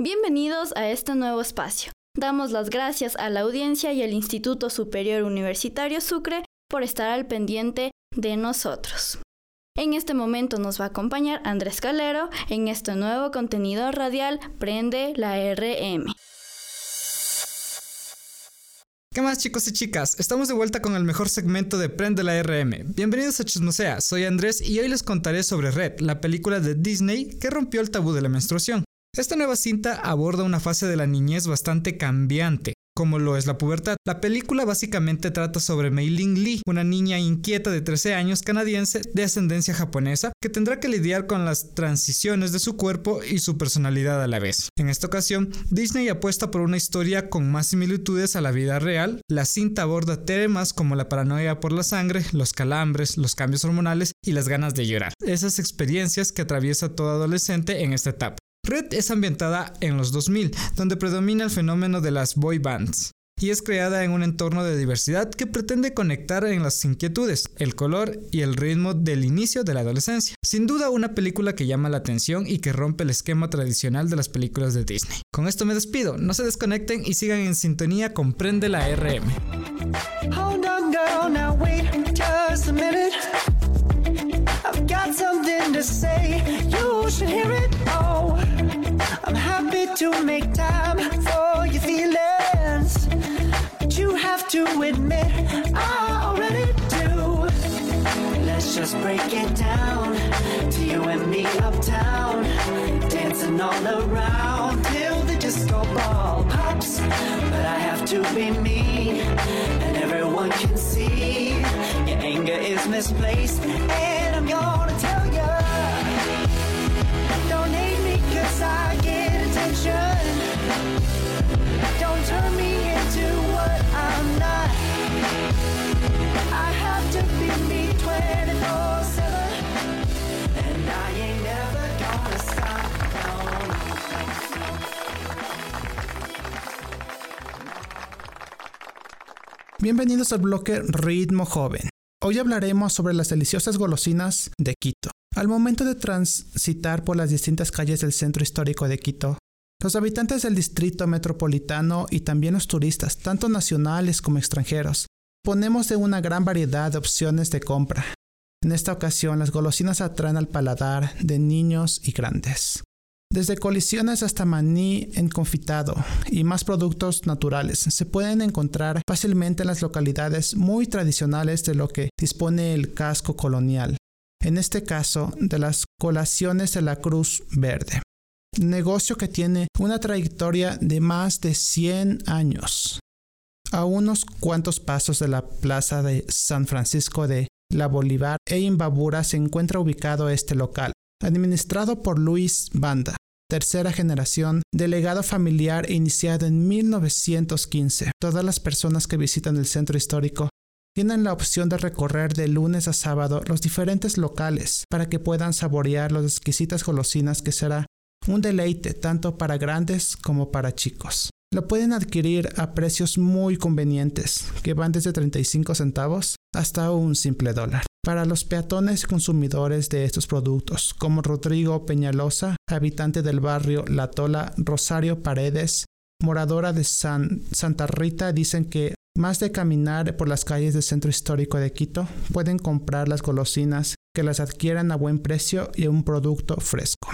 Bienvenidos a este nuevo espacio. Damos las gracias a la audiencia y al Instituto Superior Universitario Sucre por estar al pendiente de nosotros. En este momento nos va a acompañar Andrés Calero en este nuevo contenido radial Prende la RM. ¿Qué más chicos y chicas? Estamos de vuelta con el mejor segmento de Prende la RM. Bienvenidos a Chismosea, soy Andrés y hoy les contaré sobre Red, la película de Disney que rompió el tabú de la menstruación. Esta nueva cinta aborda una fase de la niñez bastante cambiante, como lo es la pubertad. La película básicamente trata sobre Mei Ling Lee, una niña inquieta de 13 años canadiense de ascendencia japonesa que tendrá que lidiar con las transiciones de su cuerpo y su personalidad a la vez. En esta ocasión, Disney apuesta por una historia con más similitudes a la vida real. La cinta aborda temas como la paranoia por la sangre, los calambres, los cambios hormonales y las ganas de llorar. Esas experiencias que atraviesa todo adolescente en esta etapa. Red es ambientada en los 2000, donde predomina el fenómeno de las boy bands, y es creada en un entorno de diversidad que pretende conectar en las inquietudes, el color y el ritmo del inicio de la adolescencia. Sin duda una película que llama la atención y que rompe el esquema tradicional de las películas de Disney. Con esto me despido, no se desconecten y sigan en sintonía con Prende la RM. I've to make time for your feelings, but you have to admit I already do. Let's just break it down to you and me uptown, dancing all around till the disco ball pops. But I have to be me, and everyone can see your anger is misplaced. And I'm gonna tell you, Bienvenidos al bloque Ritmo Joven. Hoy hablaremos sobre las deliciosas golosinas de Quito. Al momento de transitar por las distintas calles del centro histórico de Quito, los habitantes del distrito metropolitano y también los turistas, tanto nacionales como extranjeros, ponemos de una gran variedad de opciones de compra. En esta ocasión, las golosinas atraen al paladar de niños y grandes. Desde colisiones hasta maní enconfitado y más productos naturales se pueden encontrar fácilmente en las localidades muy tradicionales de lo que dispone el casco colonial. En este caso, de las colaciones de la Cruz Verde. Negocio que tiene una trayectoria de más de 100 años. A unos cuantos pasos de la plaza de San Francisco de la Bolívar e Imbabura se encuentra ubicado este local, administrado por Luis Banda, tercera generación, delegado familiar iniciado en 1915. Todas las personas que visitan el centro histórico tienen la opción de recorrer de lunes a sábado los diferentes locales para que puedan saborear las exquisitas golosinas que será un deleite tanto para grandes como para chicos. Lo pueden adquirir a precios muy convenientes, que van desde 35 centavos hasta un simple dólar. Para los peatones consumidores de estos productos, como Rodrigo Peñalosa, habitante del barrio La Tola, Rosario Paredes, moradora de San, Santa Rita, dicen que más de caminar por las calles del centro histórico de Quito, pueden comprar las golosinas que las adquieran a buen precio y un producto fresco.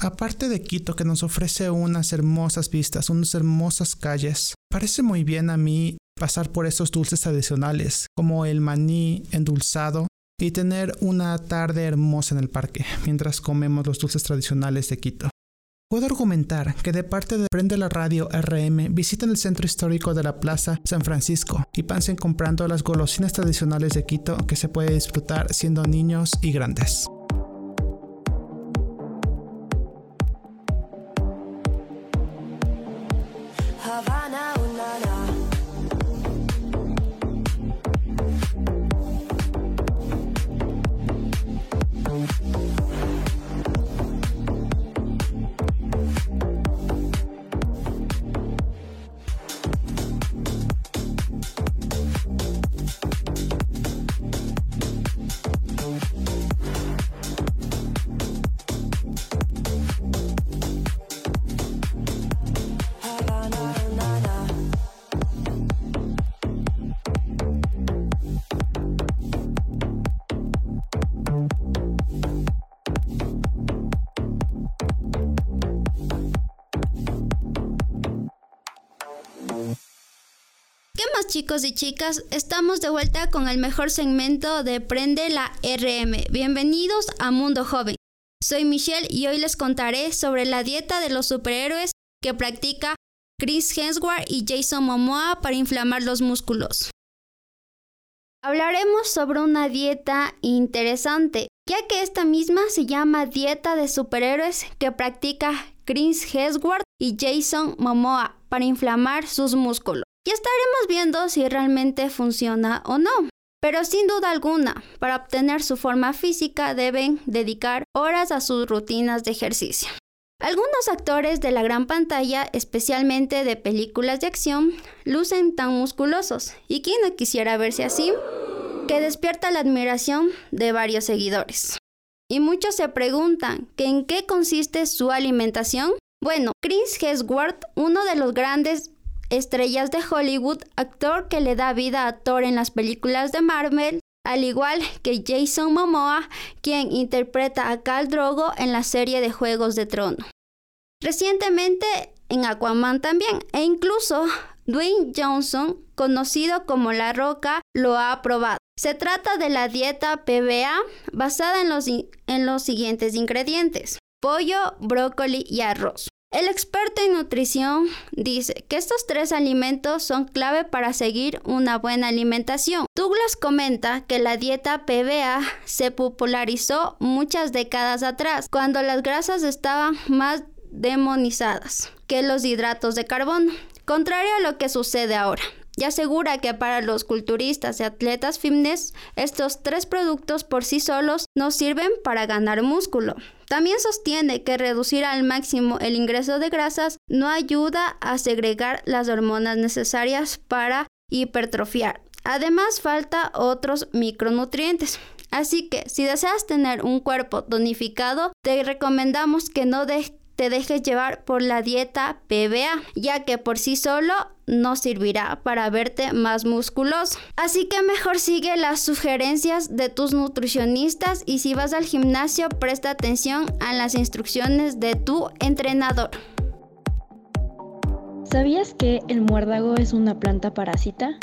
Aparte de Quito que nos ofrece unas hermosas vistas, unas hermosas calles, parece muy bien a mí pasar por estos dulces adicionales, como el maní endulzado, y tener una tarde hermosa en el parque, mientras comemos los dulces tradicionales de Quito. Puedo argumentar que de parte de Prende la Radio RM visiten el centro histórico de la Plaza San Francisco y pasen comprando las golosinas tradicionales de Quito que se puede disfrutar siendo niños y grandes. Chicos y chicas, estamos de vuelta con el mejor segmento de Prende la RM. Bienvenidos a Mundo Joven. Soy Michelle y hoy les contaré sobre la dieta de los superhéroes que practica Chris Hemsworth y Jason Momoa para inflamar los músculos. Hablaremos sobre una dieta interesante, ya que esta misma se llama dieta de superhéroes que practica Chris Hemsworth y Jason Momoa para inflamar sus músculos. Y estaremos viendo si realmente funciona o no. Pero sin duda alguna, para obtener su forma física deben dedicar horas a sus rutinas de ejercicio. Algunos actores de la gran pantalla, especialmente de películas de acción, lucen tan musculosos, y quien no quisiera verse así, que despierta la admiración de varios seguidores. Y muchos se preguntan que en qué consiste su alimentación. Bueno, Chris Hemsworth, uno de los grandes estrellas de Hollywood, actor que le da vida a Thor en las películas de Marvel, al igual que Jason Momoa, quien interpreta a Khal Drogo en la serie de Juegos de Trono. Recientemente en Aquaman también, e incluso Dwayne Johnson, conocido como La Roca, lo ha aprobado. Se trata de la dieta PBA basada en los, en los siguientes ingredientes. Pollo, brócoli y arroz. El experto en nutrición dice que estos tres alimentos son clave para seguir una buena alimentación. Douglas comenta que la dieta PBA se popularizó muchas décadas atrás, cuando las grasas estaban más demonizadas que los hidratos de carbono, contrario a lo que sucede ahora y asegura que para los culturistas y atletas fitness estos tres productos por sí solos no sirven para ganar músculo. También sostiene que reducir al máximo el ingreso de grasas no ayuda a segregar las hormonas necesarias para hipertrofiar. Además falta otros micronutrientes. Así que si deseas tener un cuerpo tonificado, te recomendamos que no dejes te dejes llevar por la dieta PBA, ya que por sí solo no servirá para verte más musculoso. Así que mejor sigue las sugerencias de tus nutricionistas y si vas al gimnasio presta atención a las instrucciones de tu entrenador. ¿Sabías que el muérdago es una planta parásita?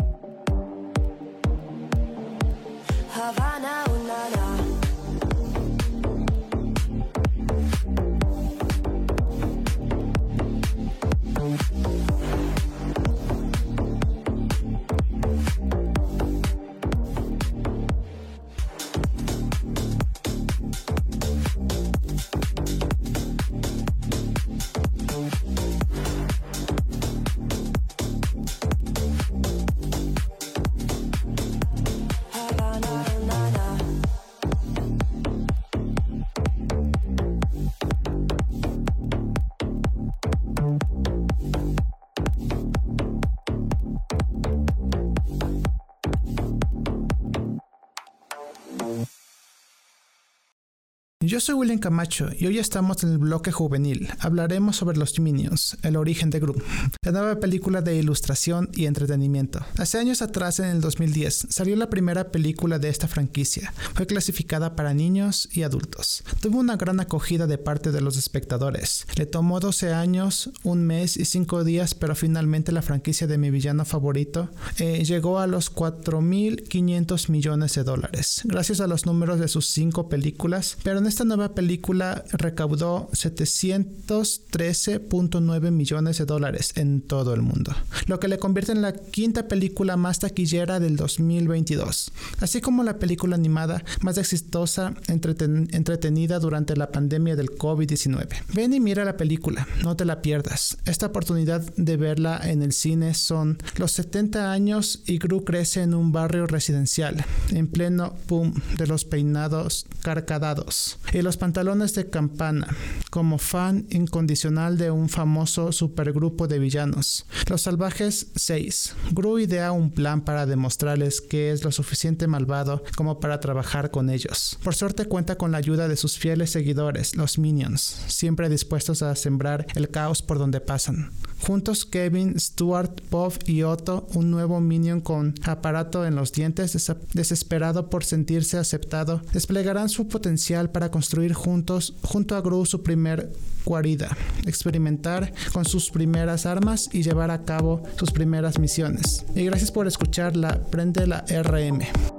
Yo soy William Camacho y hoy estamos en el bloque juvenil. Hablaremos sobre los Minions, el origen de Gru, la nueva película de ilustración y entretenimiento. Hace años atrás, en el 2010, salió la primera película de esta franquicia. Fue clasificada para niños y adultos. Tuvo una gran acogida de parte de los espectadores. Le tomó 12 años, un mes y 5 días, pero finalmente la franquicia de mi villano favorito eh, llegó a los 4.500 millones de dólares, gracias a los números de sus 5 películas, pero en esta nueva película recaudó 713.9 millones de dólares en todo el mundo, lo que le convierte en la quinta película más taquillera del 2022, así como la película animada más exitosa entretenida durante la pandemia del COVID-19. Ven y mira la película, no te la pierdas. Esta oportunidad de verla en el cine son los 70 años y Gru crece en un barrio residencial, en pleno boom de los peinados carcadados y los pantalones de campana, como fan incondicional de un famoso supergrupo de villanos. Los Salvajes 6. Gru idea un plan para demostrarles que es lo suficiente malvado como para trabajar con ellos. Por suerte cuenta con la ayuda de sus fieles seguidores, los Minions, siempre dispuestos a sembrar el caos por donde pasan. Juntos Kevin, Stuart, Bob y Otto, un nuevo minion con aparato en los dientes, desesperado por sentirse aceptado, desplegarán su potencial para construir juntos, junto a Gru, su primer guarida, experimentar con sus primeras armas y llevar a cabo sus primeras misiones. Y gracias por escuchar la Prende la RM.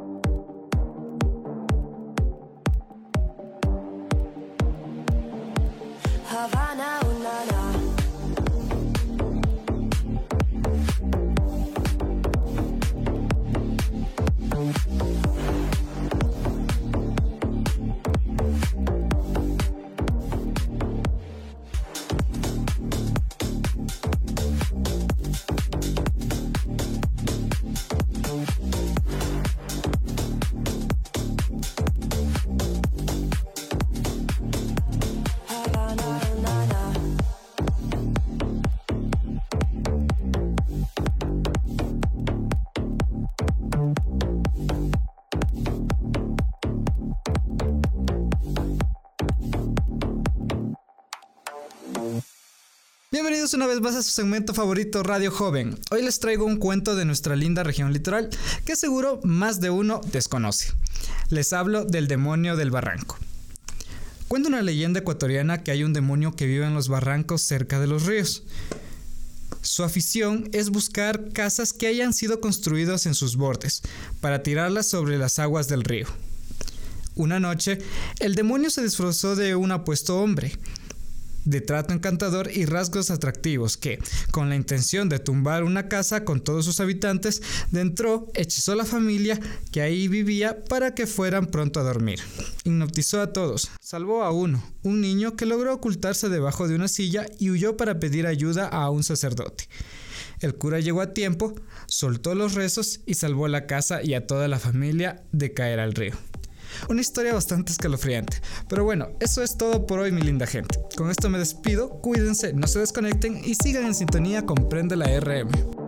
Bienvenidos una vez más a su segmento favorito Radio Joven. Hoy les traigo un cuento de nuestra linda región litoral que seguro más de uno desconoce. Les hablo del demonio del barranco. Cuenta una leyenda ecuatoriana que hay un demonio que vive en los barrancos cerca de los ríos. Su afición es buscar casas que hayan sido construidas en sus bordes para tirarlas sobre las aguas del río. Una noche, el demonio se disfrazó de un apuesto hombre de trato encantador y rasgos atractivos que, con la intención de tumbar una casa con todos sus habitantes, dentro hechizó a la familia que ahí vivía para que fueran pronto a dormir. Hipnotizó a todos, salvó a uno, un niño que logró ocultarse debajo de una silla y huyó para pedir ayuda a un sacerdote. El cura llegó a tiempo, soltó los rezos y salvó la casa y a toda la familia de caer al río. Una historia bastante escalofriante. Pero bueno, eso es todo por hoy, mi linda gente. Con esto me despido, cuídense, no se desconecten y sigan en sintonía con Prende la RM.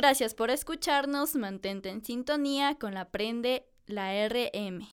Gracias por escucharnos, mantente en sintonía con la Prende la RM.